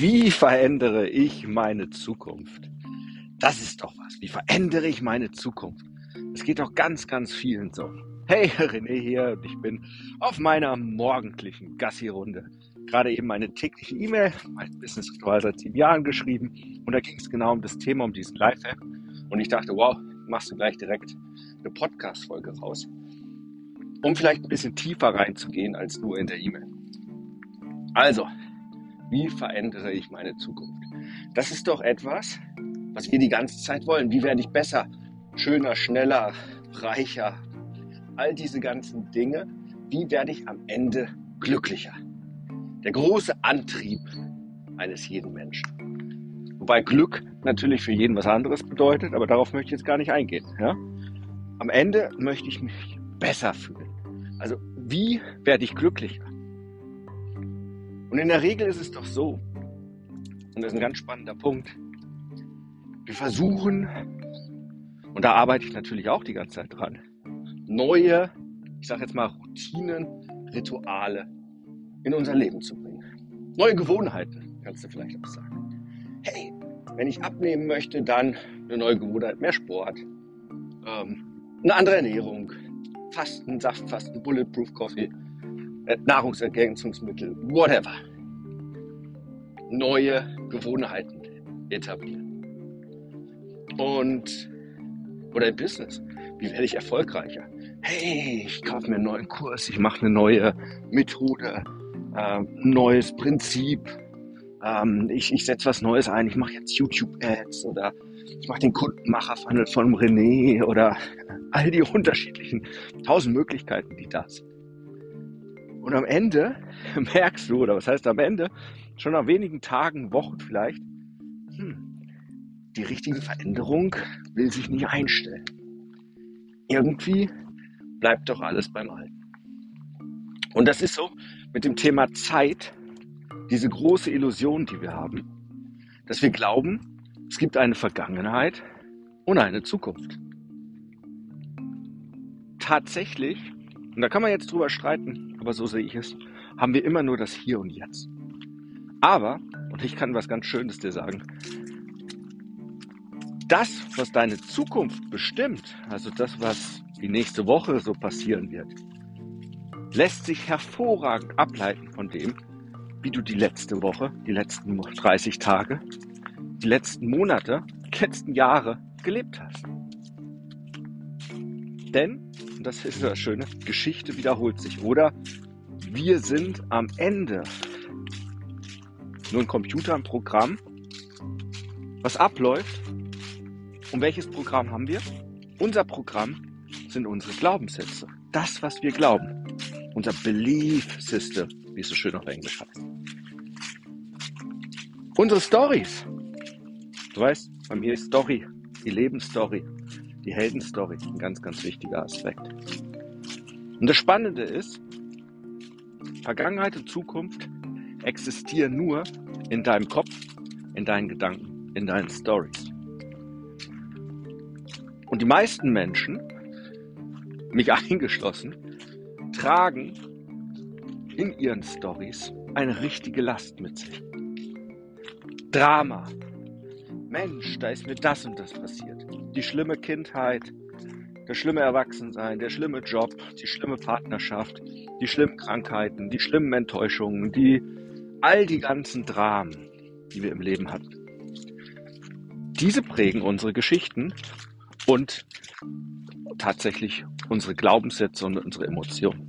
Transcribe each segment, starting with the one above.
Wie verändere ich meine Zukunft? Das ist doch was. Wie verändere ich meine Zukunft? Es geht doch ganz, ganz vielen so. Hey, René hier und ich bin auf meiner morgendlichen Gassi-Runde. Gerade eben meine tägliche E-Mail, mein Business Ritual seit sieben Jahren geschrieben und da ging es genau um das Thema, um diesen Live-Hack. Und ich dachte, wow, machst du gleich direkt eine Podcast-Folge raus, um vielleicht ein bisschen tiefer reinzugehen als nur in der E-Mail. Also, wie verändere ich meine Zukunft? Das ist doch etwas, was wir die ganze Zeit wollen. Wie werde ich besser, schöner, schneller, reicher? All diese ganzen Dinge. Wie werde ich am Ende glücklicher? Der große Antrieb eines jeden Menschen. Wobei Glück natürlich für jeden was anderes bedeutet, aber darauf möchte ich jetzt gar nicht eingehen. Ja? Am Ende möchte ich mich besser fühlen. Also wie werde ich glücklicher? Und in der Regel ist es doch so, und das ist ein ganz spannender Punkt, wir versuchen, und da arbeite ich natürlich auch die ganze Zeit dran, neue, ich sage jetzt mal Routinen, Rituale in unser Leben zu bringen. Neue Gewohnheiten, kannst du vielleicht auch sagen. Hey, wenn ich abnehmen möchte, dann eine neue Gewohnheit, mehr Sport, ähm, eine andere Ernährung, Fasten, Saftfasten, Bulletproof Coffee, Nahrungsergänzungsmittel, whatever. Neue Gewohnheiten etablieren. Und, oder im Business. Wie werde ich erfolgreicher? Hey, ich kaufe mir einen neuen Kurs, ich mache eine neue Methode, äh, neues Prinzip. Ähm, ich ich setze was Neues ein, ich mache jetzt YouTube-Ads oder ich mache den Kundenmacher-Funnel von René oder all die unterschiedlichen tausend Möglichkeiten, die da sind. Und am Ende merkst du, oder was heißt am Ende, schon nach wenigen Tagen, Wochen vielleicht, hm, die richtige Veränderung will sich nicht einstellen. Irgendwie bleibt doch alles beim Alten. Und das ist so mit dem Thema Zeit, diese große Illusion, die wir haben, dass wir glauben, es gibt eine Vergangenheit und eine Zukunft. Tatsächlich und da kann man jetzt drüber streiten, aber so sehe ich es, haben wir immer nur das Hier und Jetzt. Aber, und ich kann was ganz Schönes dir sagen, das, was deine Zukunft bestimmt, also das, was die nächste Woche so passieren wird, lässt sich hervorragend ableiten von dem, wie du die letzte Woche, die letzten 30 Tage, die letzten Monate, die letzten Jahre gelebt hast. Denn und das ist das Schöne, Geschichte wiederholt sich. Oder wir sind am Ende nur ein Computer, ein Programm, was abläuft. Und welches Programm haben wir? Unser Programm sind unsere Glaubenssätze. Das, was wir glauben. Unser Belief System, wie es so schön auf Englisch heißt. Unsere Stories. Du weißt, bei mir ist Story, die Lebensstory die Heldenstory ein ganz, ganz wichtiger Aspekt. Und das Spannende ist, Vergangenheit und Zukunft existieren nur in deinem Kopf, in deinen Gedanken, in deinen Stories. Und die meisten Menschen, mich eingeschlossen, tragen in ihren Stories eine richtige Last mit sich. Drama. Mensch, da ist mir das und das passiert die schlimme Kindheit, das schlimme Erwachsensein, der schlimme Job, die schlimme Partnerschaft, die schlimmen Krankheiten, die schlimmen Enttäuschungen, die all die ganzen Dramen, die wir im Leben hatten. Diese prägen unsere Geschichten und tatsächlich unsere Glaubenssätze und unsere Emotionen.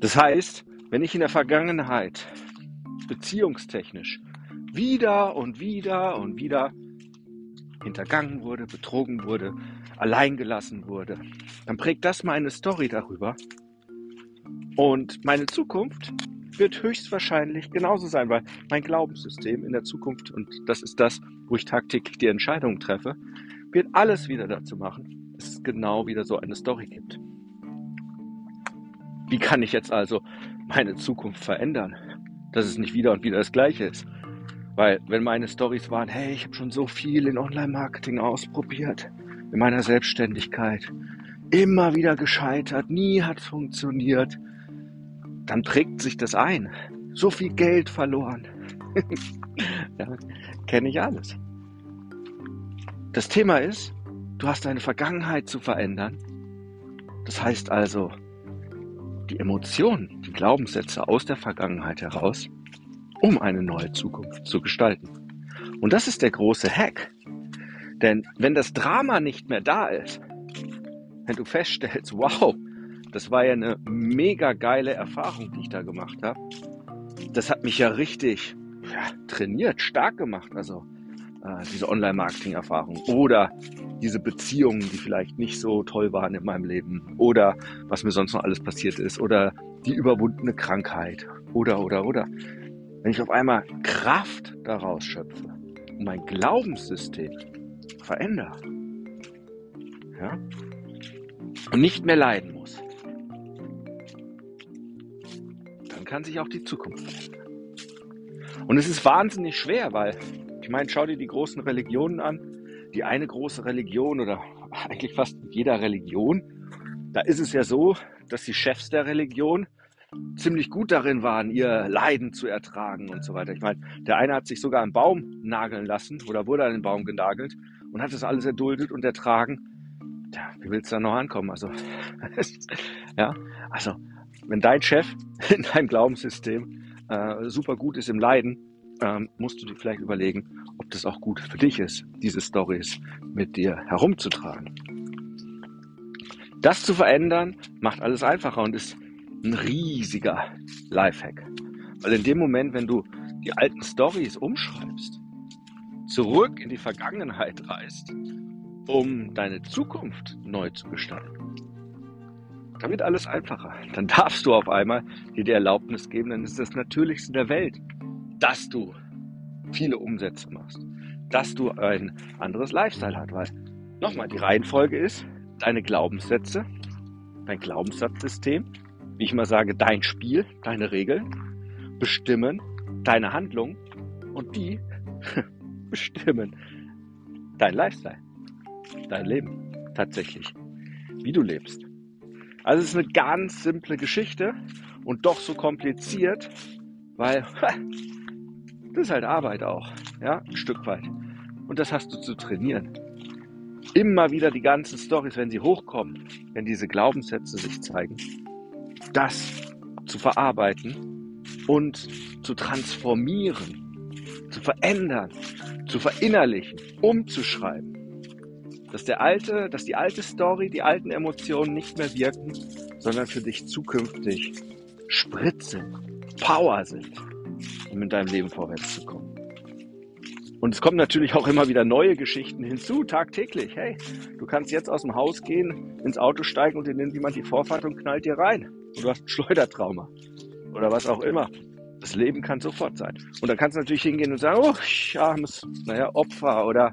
Das heißt, wenn ich in der Vergangenheit beziehungstechnisch wieder und wieder und wieder hintergangen wurde, betrogen wurde, alleingelassen wurde, dann prägt das meine Story darüber. Und meine Zukunft wird höchstwahrscheinlich genauso sein, weil mein Glaubenssystem in der Zukunft, und das ist das, wo ich tagtäglich die Entscheidungen treffe, wird alles wieder dazu machen, dass es genau wieder so eine Story gibt. Wie kann ich jetzt also meine Zukunft verändern, dass es nicht wieder und wieder das Gleiche ist? Weil wenn meine Stories waren, hey, ich habe schon so viel in Online-Marketing ausprobiert, in meiner Selbstständigkeit, immer wieder gescheitert, nie hat funktioniert, dann prägt sich das ein. So viel Geld verloren. ja, kenne ich alles. Das Thema ist, du hast deine Vergangenheit zu verändern. Das heißt also, die Emotionen, die Glaubenssätze aus der Vergangenheit heraus, um eine neue Zukunft zu gestalten. Und das ist der große Hack. Denn wenn das Drama nicht mehr da ist, wenn du feststellst, wow, das war ja eine mega geile Erfahrung, die ich da gemacht habe. Das hat mich ja richtig ja, trainiert, stark gemacht. Also äh, diese Online-Marketing-Erfahrung oder diese Beziehungen, die vielleicht nicht so toll waren in meinem Leben oder was mir sonst noch alles passiert ist oder die überwundene Krankheit oder oder oder. Wenn ich auf einmal Kraft daraus schöpfe und mein Glaubenssystem verändere, ja, und nicht mehr leiden muss, kann sich auch die Zukunft verändern. Und es ist wahnsinnig schwer, weil, ich meine, schau dir die großen Religionen an. Die eine große Religion oder eigentlich fast jeder Religion, da ist es ja so, dass die Chefs der Religion ziemlich gut darin waren, ihr Leiden zu ertragen und so weiter. Ich meine, der eine hat sich sogar einen Baum nageln lassen oder wurde an den Baum genagelt und hat das alles erduldet und ertragen. Tja, wie willst du da noch ankommen? Also, ja, also wenn dein Chef in deinem Glaubenssystem äh, super gut ist im Leiden, ähm, musst du dir vielleicht überlegen, ob das auch gut für dich ist, diese Stories mit dir herumzutragen. Das zu verändern, macht alles einfacher und ist ein riesiger Lifehack. Weil in dem Moment, wenn du die alten Stories umschreibst, zurück in die Vergangenheit reist, um deine Zukunft neu zu gestalten, dann wird alles einfacher. Dann darfst du auf einmal dir die Erlaubnis geben, dann ist das Natürlichste der Welt, dass du viele Umsätze machst, dass du ein anderes Lifestyle hast. Weil, nochmal, die Reihenfolge ist, deine Glaubenssätze, dein Glaubenssatzsystem, wie ich immer sage, dein Spiel, deine Regeln, bestimmen deine Handlung und die bestimmen dein Lifestyle, dein Leben tatsächlich, wie du lebst. Also es ist eine ganz simple Geschichte und doch so kompliziert, weil das ist halt Arbeit auch, ja, ein Stück weit. Und das hast du zu trainieren. Immer wieder die ganzen Stories, wenn sie hochkommen, wenn diese Glaubenssätze sich zeigen, das zu verarbeiten und zu transformieren, zu verändern, zu verinnerlichen, umzuschreiben dass der alte, dass die alte Story, die alten Emotionen nicht mehr wirken, sondern für dich zukünftig Sprit Power sind, um in deinem Leben vorwärts zu kommen. Und es kommen natürlich auch immer wieder neue Geschichten hinzu, tagtäglich. Hey, du kannst jetzt aus dem Haus gehen, ins Auto steigen und dir nimmt jemand die Vorfahrt und knallt dir rein. Und du hast ein Schleudertrauma. Oder was auch immer. Das Leben kann sofort sein. Und dann kannst du natürlich hingehen und sagen, oh, ich armes, naja, Opfer oder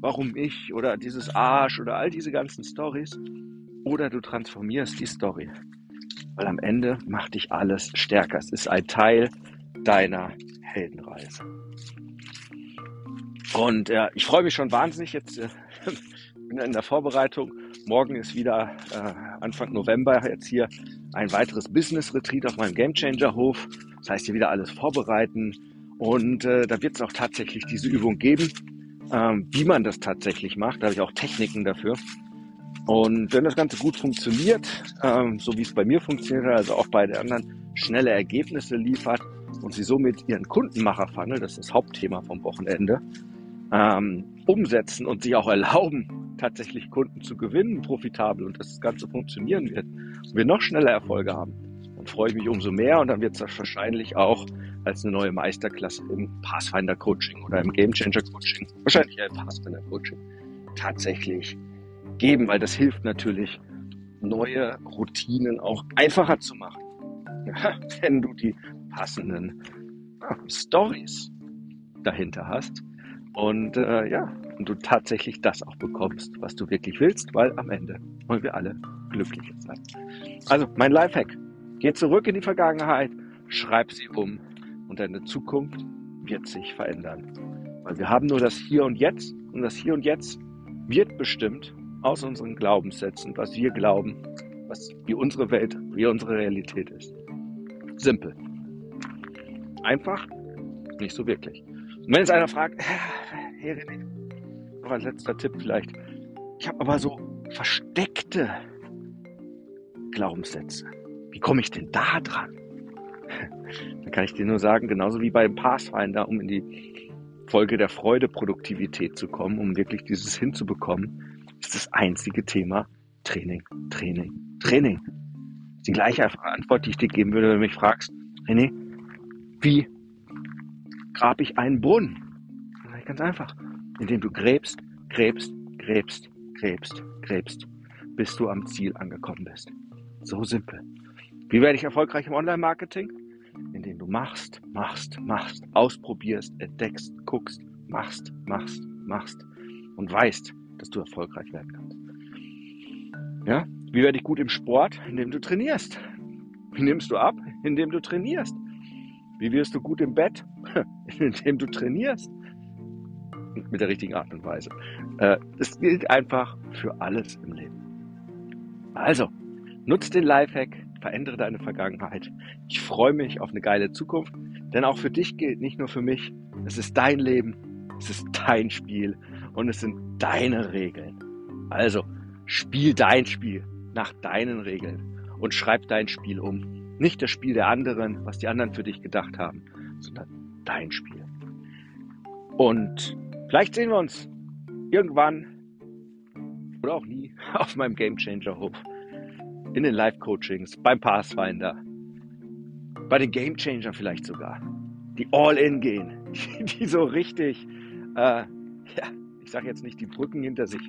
warum ich oder dieses Arsch oder all diese ganzen Stories. Oder du transformierst die Story. Weil am Ende macht dich alles stärker. Es ist ein Teil deiner Heldenreise. Und ja, ich freue mich schon wahnsinnig jetzt. Äh, in der Vorbereitung. Morgen ist wieder äh, Anfang November jetzt hier ein weiteres Business Retreat auf meinem Gamechanger Hof. Das heißt, hier wieder alles vorbereiten. Und äh, da wird es auch tatsächlich diese Übung geben ähm, wie man das tatsächlich macht. Da habe ich auch Techniken dafür. Und wenn das Ganze gut funktioniert, ähm, so wie es bei mir funktioniert also auch bei den anderen schnelle Ergebnisse liefert und sie somit ihren Kundenmacher-Funnel, das ist das Hauptthema vom Wochenende, ähm, umsetzen und sich auch erlauben, tatsächlich Kunden zu gewinnen, profitabel und dass das Ganze funktionieren wird und wir noch schneller Erfolge haben, dann freue ich mich umso mehr und dann wird es wahrscheinlich auch als eine neue Meisterklasse im Pathfinder Coaching oder im Game Changer Coaching, wahrscheinlich eher im Pathfinder Coaching, tatsächlich geben, weil das hilft natürlich, neue Routinen auch einfacher zu machen. Wenn du die passenden ja, Stories dahinter hast. Und äh, ja, und du tatsächlich das auch bekommst, was du wirklich willst, weil am Ende wollen wir alle glücklich sein. Also mein Lifehack. Geh zurück in die Vergangenheit, schreib sie um und deine Zukunft wird sich verändern. Weil wir haben nur das Hier und Jetzt und das Hier und Jetzt wird bestimmt aus unseren Glaubenssätzen, was wir glauben, was, wie unsere Welt, wie unsere Realität ist. Simpel. Einfach, nicht so wirklich. Und wenn jetzt einer fragt, René, noch ein letzter Tipp vielleicht. Ich habe aber so versteckte Glaubenssätze. Wie komme ich denn da dran? Dann kann ich dir nur sagen, genauso wie beim Pathfinder, um in die Folge der Freude, Produktivität zu kommen, um wirklich dieses hinzubekommen, ist das einzige Thema Training, Training, Training. Die gleiche Antwort, die ich dir geben würde, wenn du mich fragst, René, wie grab ich einen Brunnen? Ganz einfach, indem du gräbst, gräbst, gräbst, gräbst, gräbst, bis du am Ziel angekommen bist. So simpel. Wie werde ich erfolgreich im Online-Marketing? Indem du machst, machst, machst, ausprobierst, entdeckst, guckst, machst, machst, machst und weißt, dass du erfolgreich werden kannst. Ja? Wie werde ich gut im Sport? Indem du trainierst. Wie nimmst du ab? Indem du trainierst. Wie wirst du gut im Bett? Indem du trainierst. Mit der richtigen Art und Weise. Es äh, gilt einfach für alles im Leben. Also, nutz den Lifehack, verändere deine Vergangenheit. Ich freue mich auf eine geile Zukunft, denn auch für dich gilt, nicht nur für mich, es ist dein Leben, es ist dein Spiel und es sind deine Regeln. Also, spiel dein Spiel nach deinen Regeln und schreib dein Spiel um. Nicht das Spiel der anderen, was die anderen für dich gedacht haben, sondern dein Spiel. Und vielleicht sehen wir uns irgendwann oder auch nie auf meinem Game Changer Hof, in den Live Coachings, beim Pathfinder, bei den Game Changer vielleicht sogar, die All-In gehen, die, so richtig, äh, ja, ich sage jetzt nicht die Brücken hinter sich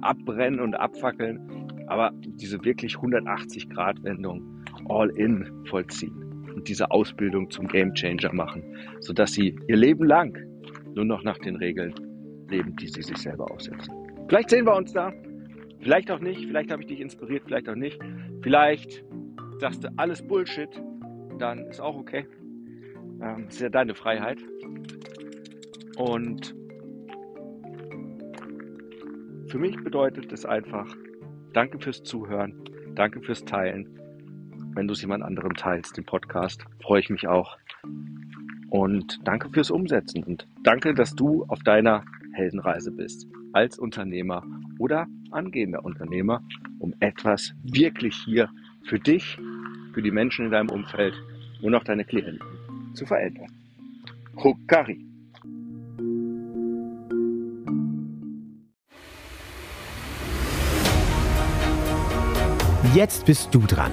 abbrennen und abfackeln, aber diese wirklich 180-Grad-Wendung All-In vollziehen und diese Ausbildung zum Game Changer machen, sodass sie ihr Leben lang nur noch nach den Regeln leben, die sie sich selber aufsetzen. Vielleicht sehen wir uns da, vielleicht auch nicht, vielleicht habe ich dich inspiriert, vielleicht auch nicht. Vielleicht sagst du alles Bullshit, dann ist auch okay. Ähm, ist ja deine Freiheit. Und für mich bedeutet es einfach, danke fürs Zuhören, danke fürs Teilen. Wenn du es jemand anderem teilst, den Podcast, freue ich mich auch. Und danke fürs Umsetzen und danke, dass du auf deiner Heldenreise bist, als Unternehmer oder angehender Unternehmer, um etwas wirklich hier für dich, für die Menschen in deinem Umfeld und auch deine Klienten zu verändern. Hokari. Jetzt bist du dran.